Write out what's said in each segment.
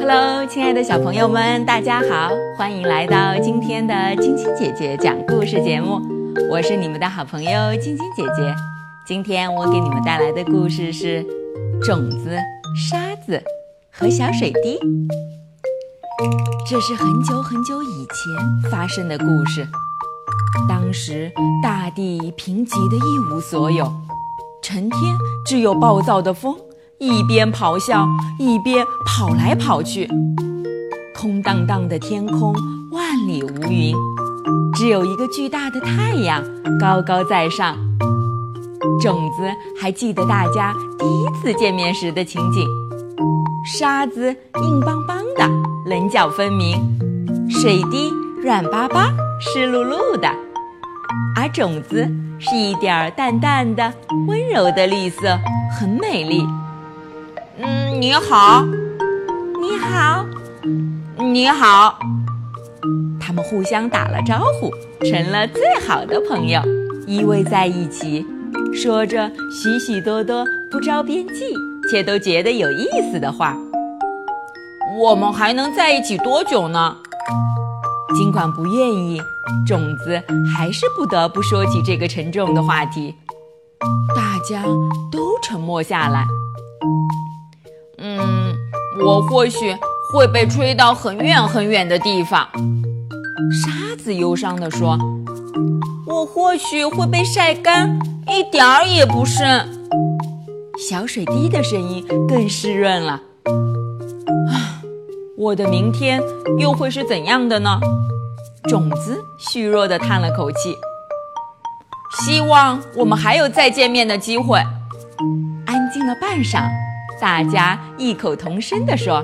Hello，亲爱的小朋友们，大家好，欢迎来到今天的晶晶姐姐讲故事节目。我是你们的好朋友晶晶姐姐。今天我给你们带来的故事是《种子、沙子和小水滴》。这是很久很久以前发生的故事。时大地贫瘠的一无所有，成天只有暴躁的风。一边咆哮，一边跑来跑去。空荡荡的天空，万里无云，只有一个巨大的太阳高高在上。种子还记得大家第一次见面时的情景：沙子硬邦邦的，棱角分明；水滴软巴巴，湿漉漉的。而种子是一点儿淡淡的、温柔的绿色，很美丽。嗯，你好，你好，你好。他们互相打了招呼，成了最好的朋友，依偎在一起，说着许许多多不着边际却都觉得有意思的话。我们还能在一起多久呢？尽管不愿意，种子还是不得不说起这个沉重的话题。大家都沉默下来。嗯，我或许会被吹到很远很远的地方。沙子忧伤地说：“我或许会被晒干，一点儿也不剩。”小水滴的声音更湿润了。啊，我的明天又会是怎样的呢？种子虚弱的叹了口气。希望我们还有再见面的机会。安静了半晌。大家异口同声地说，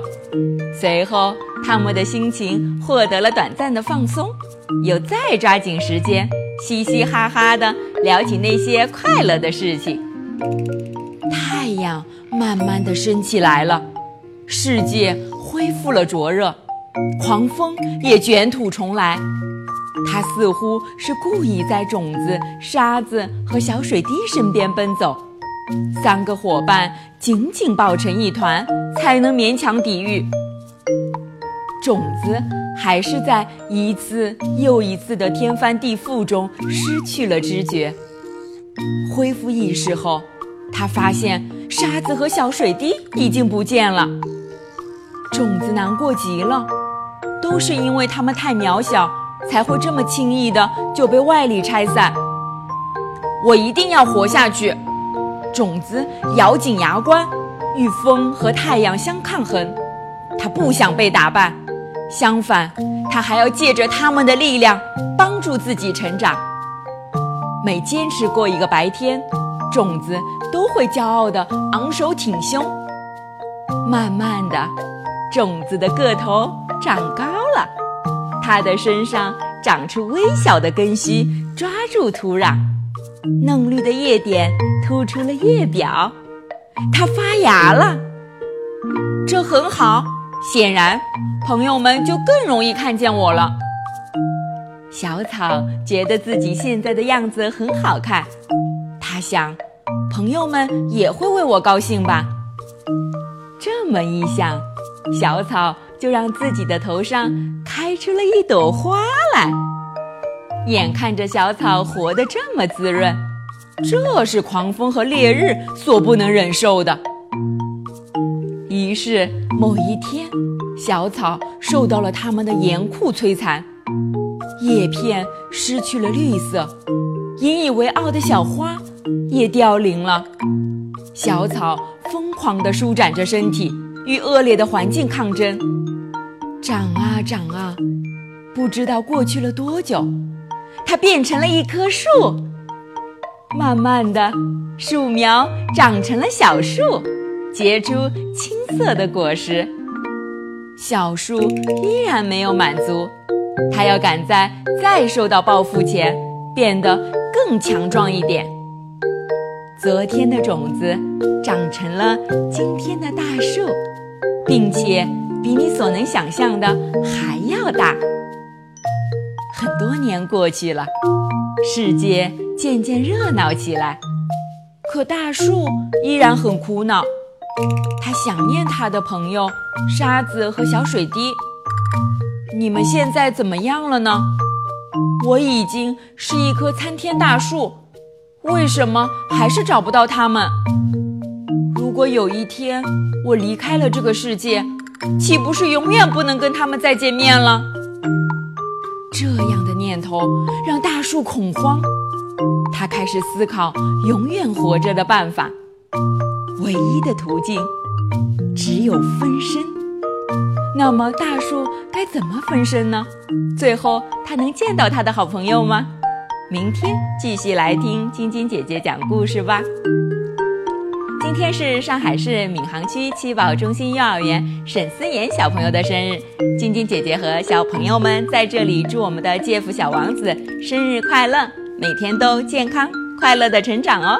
随后他们的心情获得了短暂的放松，又再抓紧时间，嘻嘻哈哈地聊起那些快乐的事情。太阳慢慢地升起来了，世界恢复了灼热，狂风也卷土重来。它似乎是故意在种子、沙子和小水滴身边奔走。三个伙伴紧紧抱成一团，才能勉强抵御。种子还是在一次又一次的天翻地覆中失去了知觉。恢复意识后，他发现沙子和小水滴已经不见了。种子难过极了，都是因为它们太渺小，才会这么轻易的就被外力拆散。我一定要活下去。种子咬紧牙关，与风和太阳相抗衡。它不想被打败，相反，它还要借着他们的力量帮助自己成长。每坚持过一个白天，种子都会骄傲地昂首挺胸。慢慢的，种子的个头长高了，它的身上长出微小的根须，抓住土壤。嫩绿的叶点突出了叶表，它发芽了，这很好。显然，朋友们就更容易看见我了。小草觉得自己现在的样子很好看，它想，朋友们也会为我高兴吧。这么一想，小草就让自己的头上开出了一朵花来。眼看着小草活得这么滋润，这是狂风和烈日所不能忍受的。于是某一天，小草受到了他们的严酷摧残，叶片失去了绿色，引以为傲的小花也凋零了。小草疯狂地舒展着身体，与恶劣的环境抗争，长啊长啊，不知道过去了多久。它变成了一棵树，慢慢的，树苗长成了小树，结出青色的果实。小树依然没有满足，它要赶在再受到报复前变得更强壮一点。昨天的种子长成了今天的大树，并且比你所能想象的还要大。很多年过去了，世界渐渐热闹起来，可大树依然很苦恼。他想念他的朋友沙子和小水滴。你们现在怎么样了呢？我已经是一棵参天大树，为什么还是找不到他们？如果有一天我离开了这个世界，岂不是永远不能跟他们再见面了？这样的念头让大树恐慌，他开始思考永远活着的办法。唯一的途径只有分身。那么大树该怎么分身呢？最后他能见到他的好朋友吗？明天继续来听晶晶姐姐讲故事吧。今天是上海市闵行区七宝中心幼儿园沈思妍小朋友的生日，晶晶姐姐和小朋友们在这里祝我们的介父小王子生日快乐，每天都健康快乐的成长哦。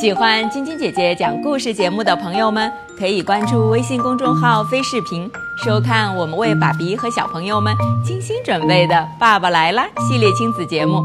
喜欢晶晶姐姐讲故事节目的朋友们，可以关注微信公众号“飞视频”，收看我们为爸比和小朋友们精心准备的《爸爸来啦》系列亲子节目。